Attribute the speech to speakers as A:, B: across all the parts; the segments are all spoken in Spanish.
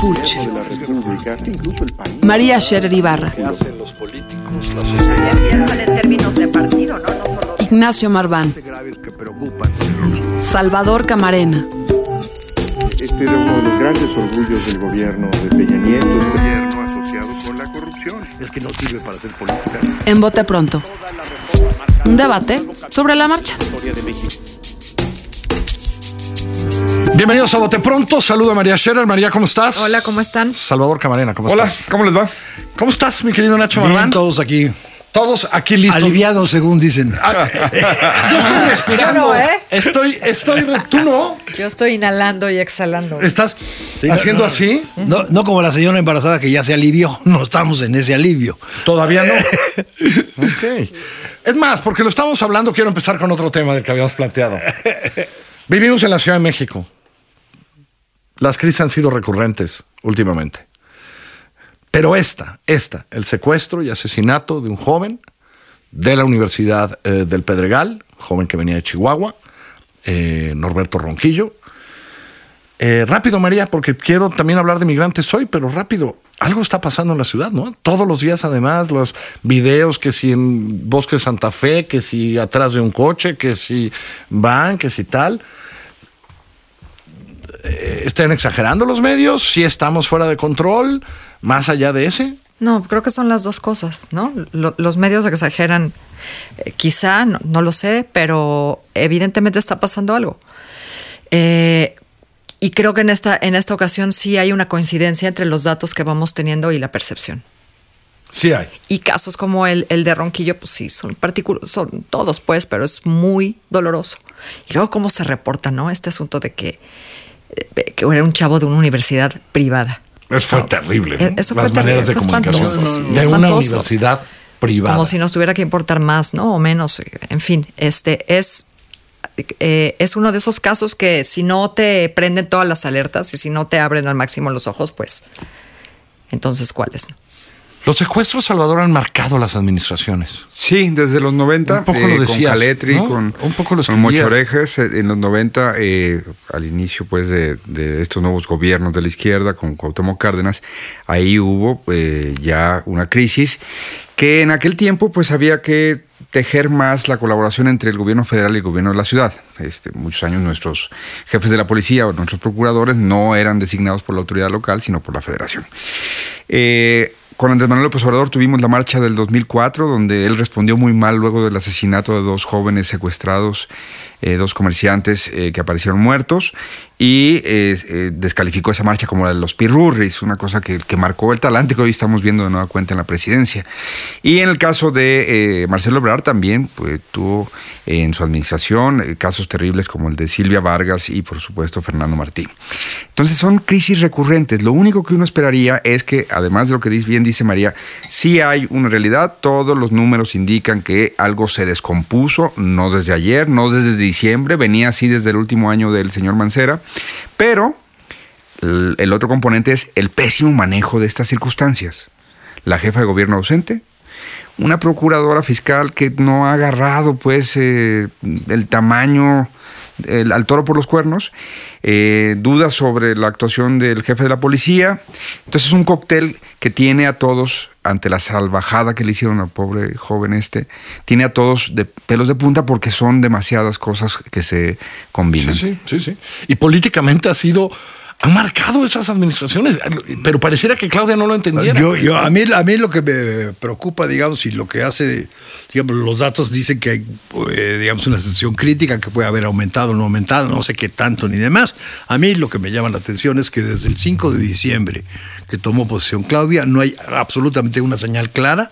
A: Puch, María Scherer Ibarra, Ignacio Marván, Salvador Camarena.
B: Este era uno de los grandes orgullos del gobierno de Peña Nieto. Un gobierno asociado con la corrupción. Es que no sirve para hacer política.
A: En Bote Pronto. Un debate sobre la marcha.
C: Bienvenidos a Bote Pronto. Saludo a María Scherer. María, ¿cómo estás?
D: Hola, ¿cómo están?
C: Salvador Camarena, ¿cómo
E: Hola,
C: estás?
E: ¿cómo les va?
C: ¿Cómo estás, mi querido Nacho
F: Bien,
C: Marván?
F: todos aquí.
C: Todos aquí listos.
F: Aliviados, según dicen.
C: Yo estoy respirando.
D: Yo no, ¿eh?
C: Estoy, estoy, tú no.
D: Yo estoy inhalando y exhalando.
C: ¿Estás haciendo
F: no.
C: así?
F: No, no como la señora embarazada que ya se alivió. No estamos en ese alivio.
C: Todavía no. ok. Es más, porque lo estamos hablando, quiero empezar con otro tema del que habíamos planteado. Vivimos en la Ciudad de México. Las crisis han sido recurrentes últimamente. Pero esta, esta, el secuestro y asesinato de un joven de la Universidad eh, del Pedregal, joven que venía de Chihuahua, eh, Norberto Ronquillo. Eh, rápido, María, porque quiero también hablar de migrantes hoy, pero rápido. Algo está pasando en la ciudad, ¿no? Todos los días, además, los videos que si en Bosque Santa Fe, que si atrás de un coche, que si van, que si tal. Eh, ¿Están exagerando los medios? ¿Si estamos fuera de control? Más allá de ese.
D: No, creo que son las dos cosas, ¿no? Lo- los medios exageran, eh, quizá, no, no lo sé, pero evidentemente está pasando algo. Eh, y creo que en esta, en esta ocasión sí hay una coincidencia entre los datos que vamos teniendo y la percepción.
C: Sí hay.
D: Y casos como el, el de Ronquillo, pues sí, son particulares, son todos, pues, pero es muy doloroso. Y luego cómo se reporta, ¿no? Este asunto de que, que era un chavo de una universidad privada.
C: Eso fue terrible. ¿no?
D: Eh, eso fue
C: Las
D: terrible,
C: maneras de
D: fue
C: comunicación
D: sí,
C: de una universidad privada.
D: Como si nos tuviera que importar más, ¿no? O menos. En fin, este es. eh, es uno de esos casos que si no te prenden todas las alertas y si no te abren al máximo los ojos, pues entonces ¿cuáles?
C: Los secuestros, Salvador, han marcado las administraciones.
E: Sí, desde los 90,
C: Un poco lo
E: eh, con
C: decías,
E: Caletri,
C: ¿no?
E: con,
C: Un poco lo
E: con. Mochorejes, eh, en los 90, eh, al inicio pues de, de estos nuevos gobiernos de la izquierda, con Cuauhtémoc Cárdenas, ahí hubo eh, ya una crisis que en aquel tiempo pues había que tejer más la colaboración entre el gobierno federal y el gobierno de la ciudad. Este, muchos años nuestros jefes de la policía o nuestros procuradores no eran designados por la autoridad local, sino por la federación. Eh, con Andrés Manuel López Obrador tuvimos la marcha del 2004, donde él respondió muy mal luego del asesinato de dos jóvenes secuestrados, eh, dos comerciantes eh, que aparecieron muertos, y eh, descalificó esa marcha como la de los pirurris, una cosa que, que marcó el talante que hoy estamos viendo de nueva cuenta en la presidencia. Y en el caso de Marcelo Ebrard también pues, tuvo en su administración casos terribles como el de Silvia Vargas y por supuesto Fernando Martín. Entonces son crisis recurrentes. Lo único que uno esperaría es que, además de lo que bien dice María, sí hay una realidad. Todos los números indican que algo se descompuso, no desde ayer, no desde venía así desde el último año del señor Mancera. Pero el, otro componente es el pésimo manejo de estas circunstancias. La jefa de gobierno ausente, una procuradora fiscal que no ha agarrado pues eh, el tamaño al toro por los cuernos, eh, dudas sobre la actuación del jefe de la policía. Entonces es un cóctel que tiene a todos, ante la salvajada que le hicieron al pobre joven este, tiene a todos de pelos de punta porque son demasiadas cosas que se combinan.
C: Sí, sí, sí, sí. Y políticamente ha sido. Han marcado esas administraciones, pero pareciera que Claudia no lo entendiera.
F: Yo, yo, a, mí, a mí lo que me preocupa, digamos, y lo que hace, digamos, los datos dicen que hay, eh, digamos, una situación crítica que puede haber aumentado o no aumentado, no sé qué tanto ni demás. A mí lo que me llama la atención es que desde el 5 de diciembre que tomó posición Claudia, no hay absolutamente una señal clara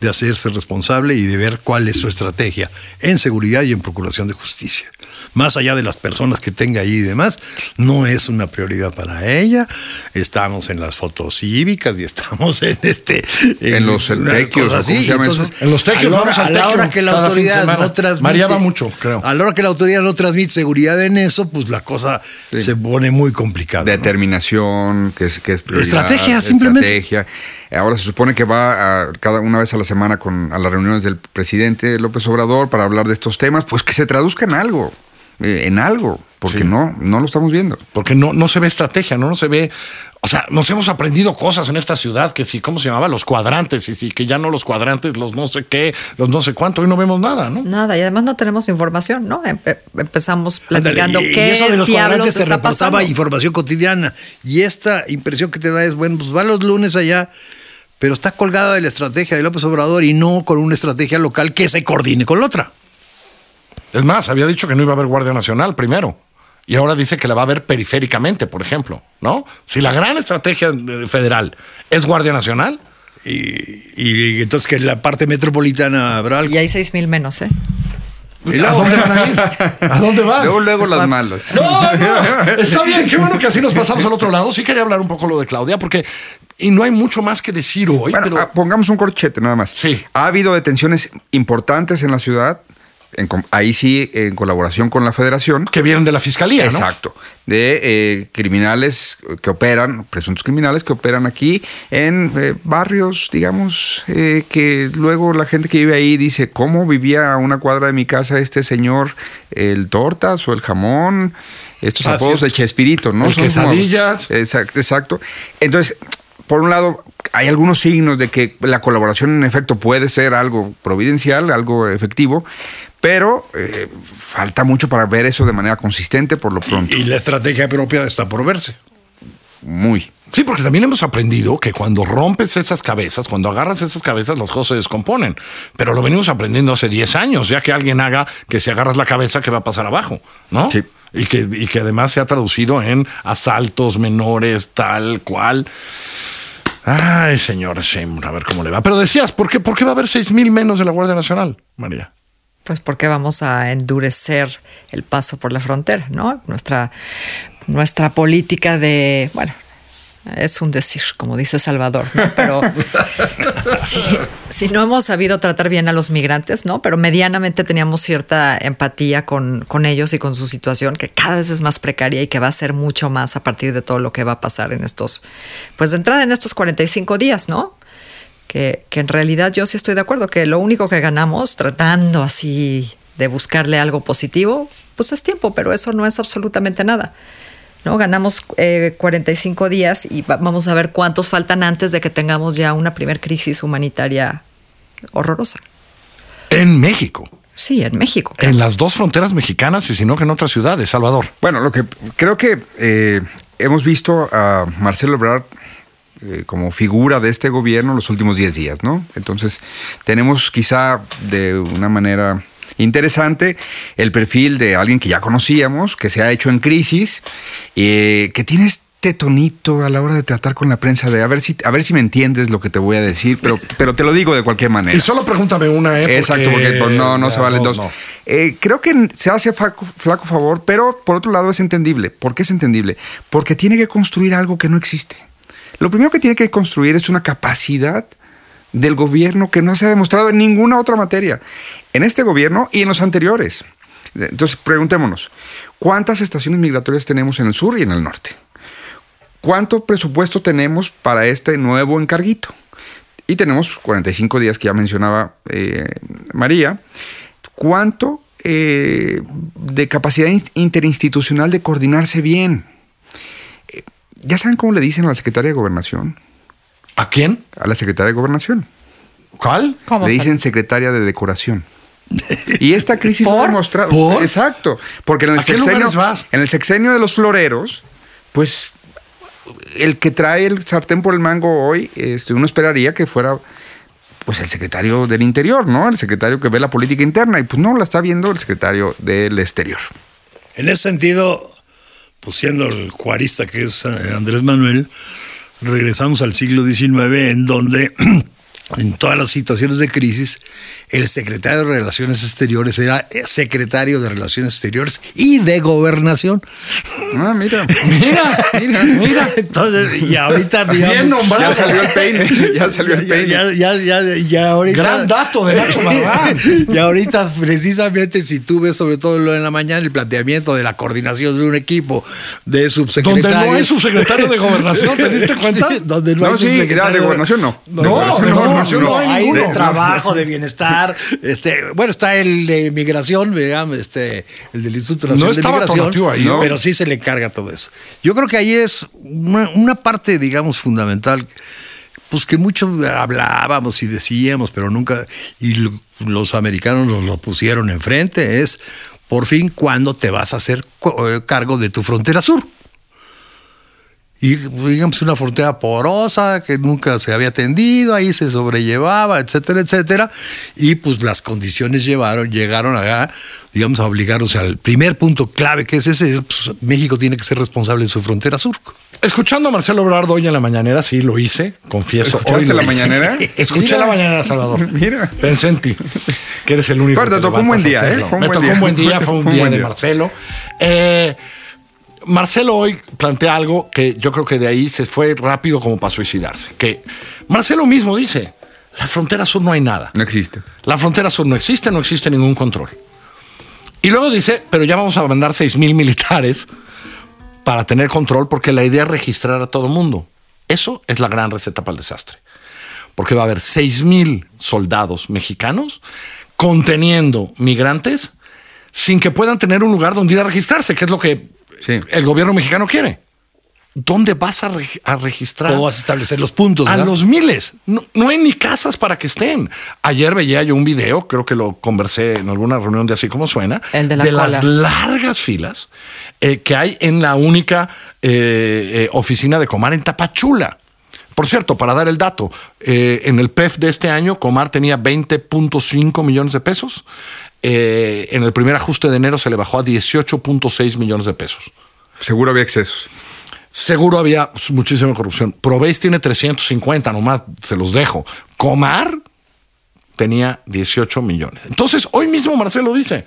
F: de hacerse responsable y de ver cuál es su estrategia en seguridad y en procuración de justicia. Más allá de las personas que tenga ahí y demás, no es una prioridad para ella. Estamos en las fotos cívicas y estamos en este
E: En los tequios,
F: cosas
E: ¿cómo se llama eso?
F: Entonces,
C: En los tequios
F: a la hora-
C: vamos al
F: a la hora que la autoridad no transmite
C: Variaba mucho, creo.
F: A la hora que la autoridad no transmite seguridad en eso, pues la cosa
E: Sí.
F: se pone muy complicada. ¿no?
E: Determinación, que es, que es prioridad,
F: Estrategia, simplemente.
E: estrategia. Ahora se supone que va a, cada una vez a la semana con, a las reuniones del presidente López Obrador para hablar de estos temas, pues que se traduzca en algo, en algo, porque
C: Sí.
E: no, no lo estamos viendo.
C: Porque no, no se ve estrategia, no, no se ve. O sea, nos hemos aprendido cosas en esta ciudad que sí, ¿cómo se llamaba? Los cuadrantes, y sí, que ya no los cuadrantes, los no sé qué, los no sé cuánto, hoy no vemos nada, ¿no?
D: Nada, y además no tenemos información, ¿no? Empe- empezamos platicando
F: y, y
D: qué
F: eso de los cuadrantes te
D: está
F: reportaba
D: pasando.
F: información cotidiana. Y esta impresión que te da es, bueno, pues va los lunes allá, pero está colgada de la estrategia de López Obrador y no con una estrategia local que se coordine con la otra.
C: Es más, había dicho que no iba a haber Guardia Nacional primero. Y ahora dice que la va a ver periféricamente, por ejemplo, ¿no? Si la gran estrategia federal es Guardia Nacional,
F: Y, y entonces que en la parte metropolitana habrá algo.
D: Y hay seis mil menos, ¿eh?
C: ¿a dónde van a ir? ¿A dónde van?
E: Luego, luego las malas.
C: No, no, está bien, qué bueno que así nos pasamos al otro lado. Sí quería hablar un poco lo de Claudia, porque y no hay mucho más que decir hoy,
E: Bueno,
C: pero
E: ah, pongamos un corchete nada más.
C: Sí.
E: Ha habido detenciones importantes en la ciudad, en ahí sí, en colaboración con la federación.
C: que vienen de la fiscalía, ¿no?
E: Exacto. De eh, criminales que operan, presuntos criminales que operan aquí en eh, barrios, digamos, eh, que luego la gente que vive ahí dice, ¿cómo vivía a una cuadra de mi casa este señor, el tortas o el jamón? Estos
F: Ah,
E: apodos
F: cierto.
E: de Chespirito, ¿no?
C: El
E: Son como-
C: quesadillas.
E: Exacto, exacto. Entonces, por un lado, hay algunos signos de que la colaboración en efecto puede ser algo providencial, algo efectivo, pero eh, falta mucho para ver eso de manera consistente por lo pronto.
F: Y la estrategia propia está por verse.
E: Muy.
C: Sí, porque también hemos aprendido que cuando rompes esas cabezas, cuando agarras esas cabezas, las cosas se descomponen. Pero lo venimos aprendiendo hace 10 años, ya que alguien haga que si agarras la cabeza, que va a pasar abajo, ¿no?
E: Sí.
C: Y que, y que además se ha traducido en asaltos menores, tal cual. Ay, señor Sheinbaum, a ver cómo le va. Pero decías, ¿por qué, ¿por qué va a haber 6 mil menos de la Guardia Nacional, María?
D: Pues porque vamos a endurecer el paso por la frontera, ¿no? Nuestra, nuestra política de, bueno, es un decir, como dice Salvador, ¿no? Pero si, si no hemos sabido tratar bien a los migrantes, ¿no? Pero medianamente teníamos cierta empatía con, con ellos y con su situación, que cada vez es más precaria y que va a ser mucho más a partir de todo lo que va a pasar en estos, pues de entrada en estos 45 días, ¿no? Que, que en realidad yo sí estoy de acuerdo que lo único que ganamos tratando así de buscarle algo positivo, pues es tiempo, pero eso no es absolutamente nada. ¿no? Ganamos eh, 45 días y va- vamos a ver cuántos faltan antes de que tengamos ya una primer crisis humanitaria horrorosa.
C: En México.
D: Sí, en México.
C: En las dos fronteras mexicanas y si no que en otras ciudades, Salvador.
E: Bueno, lo que creo que eh, hemos visto a Marcelo Ebrard eh, como figura de este gobierno los últimos 10 días, ¿no? Entonces, tenemos quizá de una manera interesante el perfil de alguien que ya conocíamos, que se ha hecho en crisis, eh, que tiene este tonito a la hora de tratar con la prensa de a ver si, a ver si me entiendes lo que te voy a decir, pero, pero te lo digo de cualquier manera.
C: Y solo pregúntame una, ¿eh?
E: Exacto, porque pues, no, no se valen dos.
C: no.
E: Eh, creo que se hace flaco, flaco favor, pero por otro lado es entendible. ¿Por qué es entendible? Porque tiene que construir algo que no existe. Lo primero que tiene que construir es una capacidad del gobierno que no se ha demostrado en ninguna otra materia. En este gobierno y en los anteriores. Entonces, preguntémonos, ¿cuántas estaciones migratorias tenemos en el sur y en el norte? ¿Cuánto presupuesto tenemos para este nuevo encarguito? Y tenemos 45 días que ya mencionaba eh, María. ¿Cuánto eh, de capacidad in- interinstitucional de coordinarse bien? ¿Ya saben cómo le dicen a la secretaria de Gobernación?
C: ¿A quién?
E: A la secretaria de Gobernación.
C: ¿Cuál?
D: ¿Cómo
E: Le dicen secretaria de Decoración. Y esta crisis lo ha demostrado.
C: ¿Por?
E: Exacto. Porque en el,
C: ¿A qué
E: sexenio,
C: vas?
E: en el sexenio de los floreros, pues el que trae el sartén por el mango hoy, este, uno esperaría que fuera pues el secretario del Interior, ¿no? El secretario que ve la política interna. Y pues no, la está viendo el secretario del Exterior.
F: En ese sentido, pues siendo el juarista que es eh, Andrés Manuel, regresamos al siglo XIX en donde en todas las situaciones de crisis, el secretario de Relaciones Exteriores era secretario de Relaciones Exteriores y de Gobernación.
E: Ah, mira.
C: Mira, mira, mira.
F: Entonces, y ahorita, digamos,
C: Bien nombrado.
E: Ya salió el peine. Ya salió el peine.
F: ya, ya, ya, ya ahorita.
C: Gran dato de Nacho
F: y ahorita, precisamente, si tú ves sobre todo lo en la mañana, el planteamiento de la coordinación de un equipo de subsecretarios.
C: Donde no hay subsecretario de gobernación, ¿te diste cuenta?
F: Sí, donde no,
E: No,
F: hay
E: sí,
F: subsecretario
E: de gobernación no.
F: No,
E: De
F: no, no,
C: no hay
F: hay
C: ninguno.
F: de trabajo, de bienestar. Este, bueno, está el de migración, digamos, este, el del Instituto
C: No
F: Nacional de
C: estaba
F: Migración,
C: ahí, ¿no?
F: pero sí se le encarga todo eso. Yo creo que ahí es una, una parte, digamos, fundamental pues que mucho hablábamos y decíamos, pero nunca, y lo- los americanos nos lo pusieron enfrente, es por fin cuándo te vas a hacer eh, cargo de tu frontera sur. Y digamos una frontera porosa que nunca se había atendido, ahí se sobrellevaba, etcétera, etcétera. Y pues las condiciones llevaron, llegaron acá, digamos, a obligarnos al primer punto clave que es ese, es, pues, México tiene que ser responsable de su frontera sur.
C: Escuchando a Marcelo Ebrard hoy en la mañanera, sí lo hice, confieso.
E: ¿Escuchaste la
C: hice.
E: mañanera?
C: Escuché
E: Mira.
C: la mañanera, Salvador.
E: Mira.
C: Pensé en ti, que eres el único.
E: Pero te tocó un buen día, ¿eh?
C: hacerlo.
E: Fue un
C: Me
E: buen
C: tocó
E: día.
C: un buen día, fue un
E: Fue un
C: día
E: buen
C: de
E: día.
C: Marcelo. Eh, Marcelo hoy plantea algo que yo creo que de ahí se fue rápido como para suicidarse. Que Marcelo mismo dice, la frontera sur no hay nada.
E: No existe.
C: La frontera sur no existe, no existe ningún control. Y luego dice, pero ya vamos a mandar 6 mil militares para tener control porque la idea es registrar a todo mundo. Eso es la gran receta para el desastre. Porque va a haber 6 mil soldados mexicanos conteniendo migrantes sin que puedan tener un lugar donde ir a registrarse, que es lo que
E: Sí.
C: el gobierno mexicano quiere. ¿Dónde vas a, reg- a registrar?
F: ¿Cómo vas a establecer los puntos?
C: A
F: verdad?
C: los miles. No, no hay ni casas para que estén. Ayer veía yo un video, creo que lo conversé en alguna reunión de así como suena,
D: El de la
C: las largas filas eh, que hay en la única eh, eh, oficina de Comar en Tapachula. Por cierto, para dar el dato, eh, en el PEF de este año, Comar tenía 20.5 millones de pesos. Eh, en el primer ajuste de enero se le bajó a 18.6 millones de pesos.
E: Seguro había excesos.
C: Seguro había muchísima corrupción. Proveis tiene 350, nomás se los dejo. Comar tenía 18 millones. Entonces, hoy mismo Marcelo dice,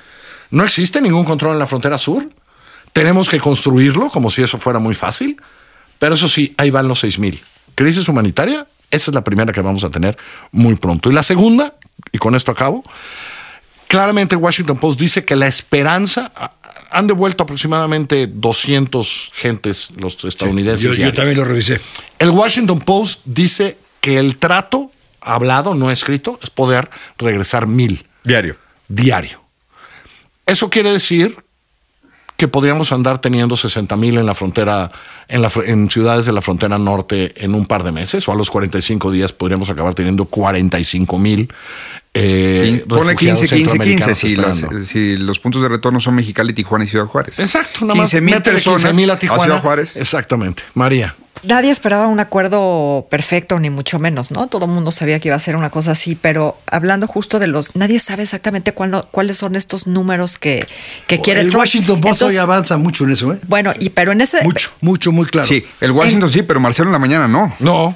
C: no existe ningún control en la frontera sur. Tenemos que construirlo como si eso fuera muy fácil. Pero eso sí, ahí van los 6 mil. Crisis humanitaria, esa es la primera que vamos a tener muy pronto. Y la segunda, y con esto acabo, claramente el Washington Post dice que la esperanza, han devuelto aproximadamente 200 gentes los estadounidenses.
F: Yo, yo también lo revisé.
C: El Washington Post dice que el trato hablado, no escrito, es poder regresar mil
E: Diario.
C: diario. Eso quiere decir que podríamos andar teniendo 60 mil en la frontera, en, la, en ciudades de la frontera norte en un par de meses, o a los 45 días podríamos acabar teniendo 45 mil. Eh,
E: Ponle 15, 15, 15 si, las- si los puntos de retorno son Mexicali, Tijuana y Ciudad Juárez.
C: Exacto, nada más
E: 15 mil personas
C: 15,000 a
E: a
C: Tijuana.
E: Ciudad Juárez.
C: Exactamente. María.
D: Nadie esperaba un acuerdo perfecto, ni mucho menos, ¿no? Todo el mundo sabía que iba a ser una cosa así, pero hablando justo de los. Nadie sabe exactamente cuál- cuáles son estos números que, que quiere
F: el
D: Trump.
F: Washington Post
D: Entonces,
F: hoy avanza mucho en eso, ¿eh?
D: Bueno, y pero en ese.
F: Mucho, mucho, muy claro.
E: Sí, el Washington sí, pero Marcelo en la mañana no.
C: No,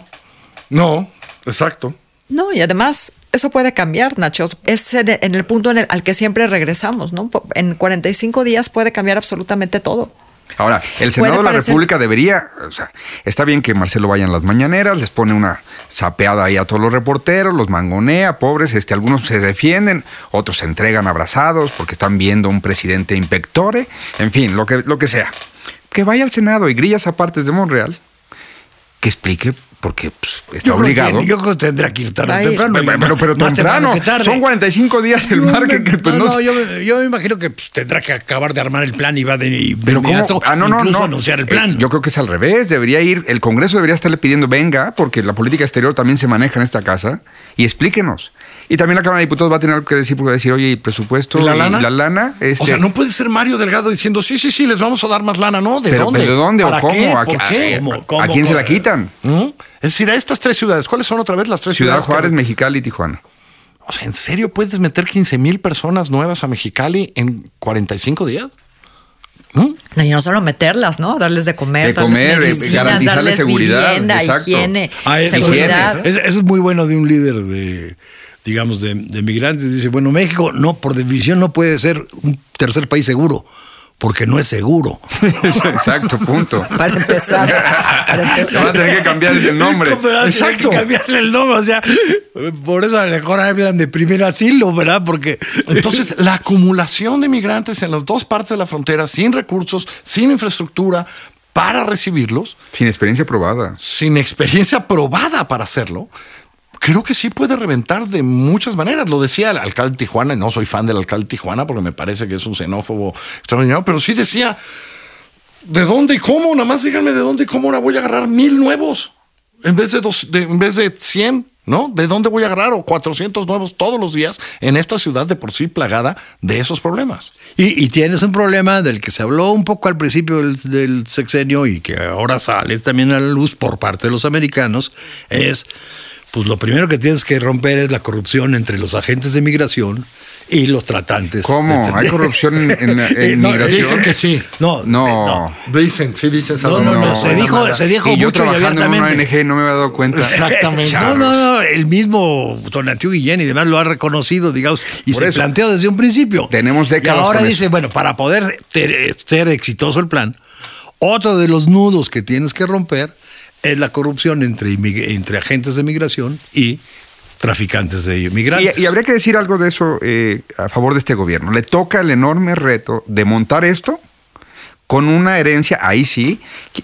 C: no, exacto.
D: No, y además eso puede cambiar, Nacho. Es en en el punto en el- al que siempre regresamos, ¿no? En 45 días puede cambiar absolutamente todo.
E: Ahora, el Senado de la
D: parecer-
E: República debería, o sea, está bien que Marcelo vaya en las mañaneras, les pone una sapeada ahí a todos los reporteros, los mangonea, pobres, este, algunos se defienden, otros se entregan abrazados porque están viendo un presidente impectore, en fin, lo que, lo que sea. Que vaya al Senado y grillas aparte de Monreal, que explique porque pues, está
F: Yo creo que-
E: obligado.
F: yo creo que tendrá que ir tarde
D: Va
F: o
D: a ir.
F: temprano.
E: pero, pero, pero
F: Más
E: temprano, son 45 días el
F: No,
E: margen que pues,
F: no,
E: no,
F: no, yo, me- yo me imagino que pues, tendrá que acabar de armar el plan y va de, y de
E: Pero
F: inmediato
E: ¿cómo? Ah, no, no,
F: incluso
E: no.
F: anunciar el
E: Eh,
F: plan.
E: yo creo que es al revés. Debería ir, el Congreso debería estarle pidiendo venga, porque la política exterior también se maneja en esta casa, y explíquenos. Y también la Cámara de Diputados va a tener algo que decir, porque va a decir, oye, ¿y presupuesto
C: ¿Y la lana?
E: la lana este,
C: O sea, no puede ser Mario Delgado diciendo, sí, sí, sí, les vamos a dar más lana, ¿no? ¿De
E: pero,
C: dónde?
E: ¿pero ¿de dónde o
C: ¿Para
E: cómo?
C: qué?
E: ¿A,
C: ¿Por
E: a-
C: qué?
E: a-
F: ¿Cómo?
E: a
F: ¿Cómo?
E: quién se la quitan?
C: ¿Mm? Es decir, a estas tres ciudades, ¿cuáles son otra vez las tres
E: Ciudad
C: ciudades? que-
E: Juárez, Mexicali y Tijuana.
C: O sea, ¿en serio puedes meter 15 mil personas nuevas a Mexicali en 45 días? ¿no?
D: No, y no solo meterlas, ¿no? Darles de comer,
E: De
D: darles
E: comer, eh,
D: medicinas,
E: garantizarles seguridad,
D: vivienda,
E: exacto.
D: higiene,
F: Ah, eso,
D: seguridad.
F: es- eso es muy bueno de un líder de, digamos, de, de migrantes. Dice, bueno, México no, por definición, no puede ser un tercer país seguro, porque no es seguro.
E: Exacto, punto.
D: Para empezar, para
E: Se
D: empezar.
E: va a tener que cambiar el nombre.
F: Pero
C: Exacto.
F: que cambiarle el nombre, o sea, por eso a lo mejor hablan de primer asilo, ¿verdad? Porque
C: Entonces, la acumulación de migrantes en las dos partes de la frontera, sin recursos, sin infraestructura para recibirlos,
E: Sin experiencia probada.
C: sin experiencia probada para hacerlo, creo que sí puede reventar de muchas maneras. Lo decía el alcalde de Tijuana, y no soy fan del alcalde de Tijuana porque me parece que es un xenófobo extraordinario, pero sí decía, ¿de dónde y cómo? Nada más díganme de dónde y cómo ahora voy a agarrar mil nuevos en vez de, dos, de- en vez de 100. ¿No? ¿De dónde voy a agarrar? O 400 nuevos todos los días en esta ciudad de por sí plagada de esos problemas.
F: Y, tienes un problema del que se habló un poco al principio del sexenio y que ahora sale también a la luz por parte de los americanos, es, pues lo primero que tienes que romper es la corrupción entre los agentes de migración y los tratantes.
E: ¿Cómo? ¿Hay corrupción en, en- en
F: no,
E: migración?
C: Dicen que sí.
F: No,
E: No.
C: Dicen, sí dicen.
F: No, no, no, se dijo, se dijo
E: y yo
F: mucho y
E: trabajando en una
F: abiertamente.
E: ONG no me había dado cuenta.
C: Exactamente.
F: No, no, no, el mismo Tonatiu Guillén y demás lo ha reconocido, digamos, y
E: Por
F: se
E: eso.
F: planteó desde un principio.
E: Tenemos décadas
F: Y ahora
E: con
F: dice,
E: eso.
F: bueno, para poder ter- ser exitoso el plan, otro de los nudos que tienes que romper es la corrupción entre, agentes de migración y traficantes de inmigrantes.
E: Y, y habría que decir algo de eso eh, a favor de este gobierno. Le toca el enorme reto de montar esto con una herencia, ahí sí.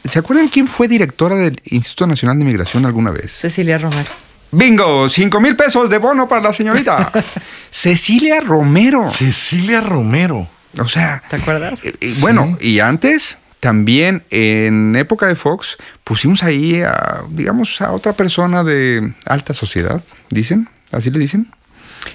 E: ¿Se acuerdan quién fue directora del Instituto Nacional de Migración alguna vez?
D: Cecilia Romero.
E: Bingo, cinco mil pesos de bono para la señorita. Cecilia Romero.
C: Cecilia Romero.
E: O sea,
D: ¿Te acuerdas?
E: eh, eh, bueno, y antes también en época de Fox pusimos ahí a, digamos, a otra persona de alta sociedad, dicen, así le dicen.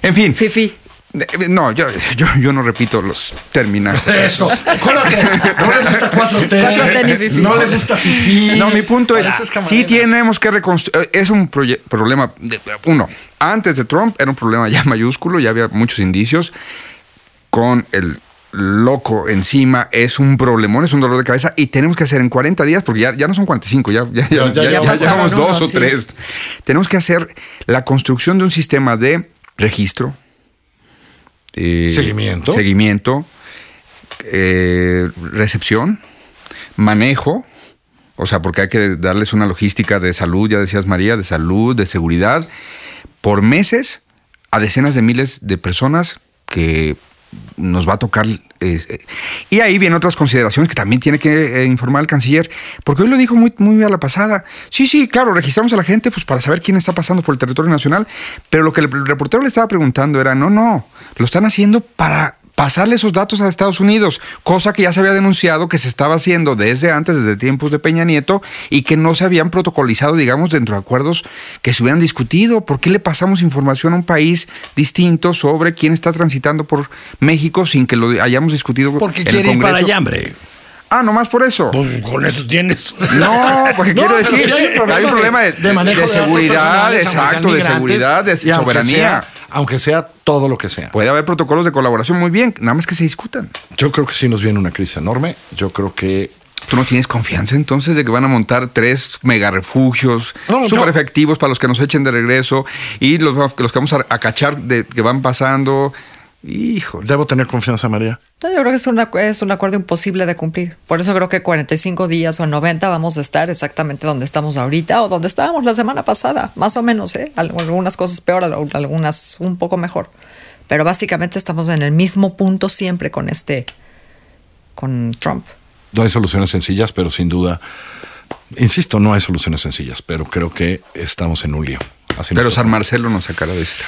E: En fin.
D: Fifi.
E: Eh, No, yo, yo, yo no repito los términos.
C: Eso. Acuérdate. No le gusta 4T.
D: 4T ni fifí.
C: No le gusta Fifi.
E: No, mi punto es, sí tenemos que reconstruir, es un problema, de- uno, antes de Trump era un problema ya mayúsculo, ya había muchos indicios, con el loco encima, es un problemón, es un dolor de cabeza, y tenemos que hacer en 40 días, porque ya, ya no son 45, ya, llevamos dos o
D: sí.
E: tres. Tenemos que hacer la construcción de un sistema de registro, eh,
C: Seguimiento.
E: seguimiento, eh, recepción, manejo, o sea, porque hay que darles una logística de salud, ya decías María, de salud, de seguridad, por meses a decenas de miles de personas que nos va a tocar. eh, eh, y ahí vienen otras consideraciones que también tiene que eh, informar el canciller, porque hoy lo dijo muy, muy a la pasada. Sí, sí, claro, registramos a la gente pues, para saber quién está pasando por el territorio nacional, pero lo que el reportero le estaba preguntando era, no, no, lo están haciendo para pasarle esos datos a Estados Unidos, cosa que ya se había denunciado que se estaba haciendo desde antes, desde tiempos de Peña Nieto, y que no se habían protocolizado, digamos, dentro de acuerdos que se hubieran discutido. ¿Por qué le pasamos información a un país distinto sobre quién está transitando por México sin que lo hayamos discutido
F: Porque
E: en el
F: quiere ir para
E: Congreso?
F: allá, hombre.
E: Ah, nomás por eso.
F: Pues con eso tienes.
E: No, porque
C: No,
E: quiero decir,
C: hay un problema
E: hay un problema de,
C: de manejo
E: de
C: de datos
E: seguridad, exacto, de seguridad, de
C: aunque
E: soberanía.
C: sea- aunque sea todo lo que sea.
E: Puede haber protocolos de colaboración muy bien, nada más que se discutan.
C: Yo creo que sí nos viene una crisis enorme. Yo creo que
E: ¿Tú no tienes confianza entonces de que van a montar tres mega refugios
C: No, yo-
E: súper efectivos para los que nos echen de regreso y los, los que vamos a, a cachar de que van pasando? Híjole.
C: debo tener confianza, María.
D: No, yo creo que es, una- es un acuerdo imposible de cumplir. Por eso creo que 45 días o 90 vamos a estar exactamente donde estamos ahorita o donde estábamos la semana pasada, más o menos, ¿eh? Al- Algunas cosas peor, al- algunas un poco mejor. Pero básicamente estamos en el mismo punto siempre con este, con Trump.
C: No hay soluciones sencillas, pero sin duda, insisto, no hay soluciones sencillas, pero creo que estamos en un lío. Así
E: Pero San Marcelo nos sacará de esta.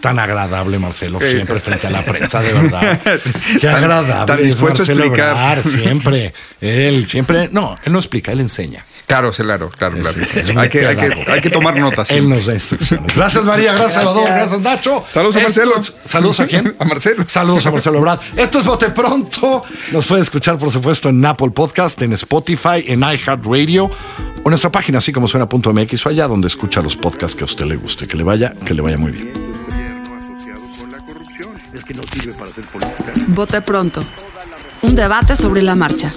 C: Tan agradable, Marcelo, siempre frente a la prensa, de verdad. Qué agradable.
E: tan
C: es
E: dispuesto a
C: Marcelo
E: explicar.
C: Ebrard, siempre. Él siempre. No, él no explica, él enseña.
E: Claro, claro, claro, claro.
C: Sí, sí, sí.
E: Hay que, hay que, hay que tomar notas.
C: Él nos da instrucciones. Gracias, María. Gracias, Salvador. Gracias, Nacho.
E: Saludos a Marcelo.
C: Saludos a quién?
E: A Marcelo.
C: Saludos a Marcelo Ebrard. Esto es Bote Pronto. Nos puede escuchar, por supuesto, en Apple Podcast, en Spotify, en iHeartRadio o en nuestra página, así como suena.mx o allá donde escucha los podcasts que a usted le guste. Que le vaya, que le vaya muy bien.
A: Vote pronto. Un debate sobre la marcha.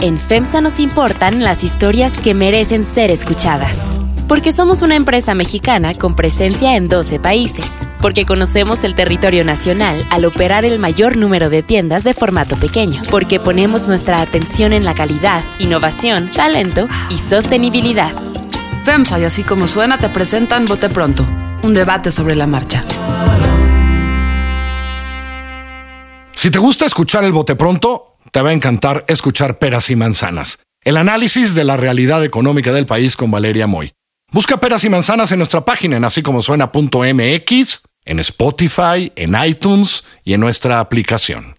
G: En FEMSA nos importan las historias que merecen ser escuchadas. Porque somos una empresa mexicana con presencia en 12 países. Porque conocemos el territorio nacional al operar el mayor número de tiendas de formato pequeño. Porque ponemos nuestra atención en la calidad, innovación, talento y sostenibilidad.
A: FEMSA y así como suena te presentan Bote Pronto, un debate sobre la marcha.
C: Si te gusta escuchar el bote pronto, te va a encantar escuchar Peras y Manzanas, el análisis de la realidad económica del país con Valeria Moy. Busca Peras y Manzanas en nuestra página en así como suena.mx, en Spotify, en iTunes y en nuestra aplicación.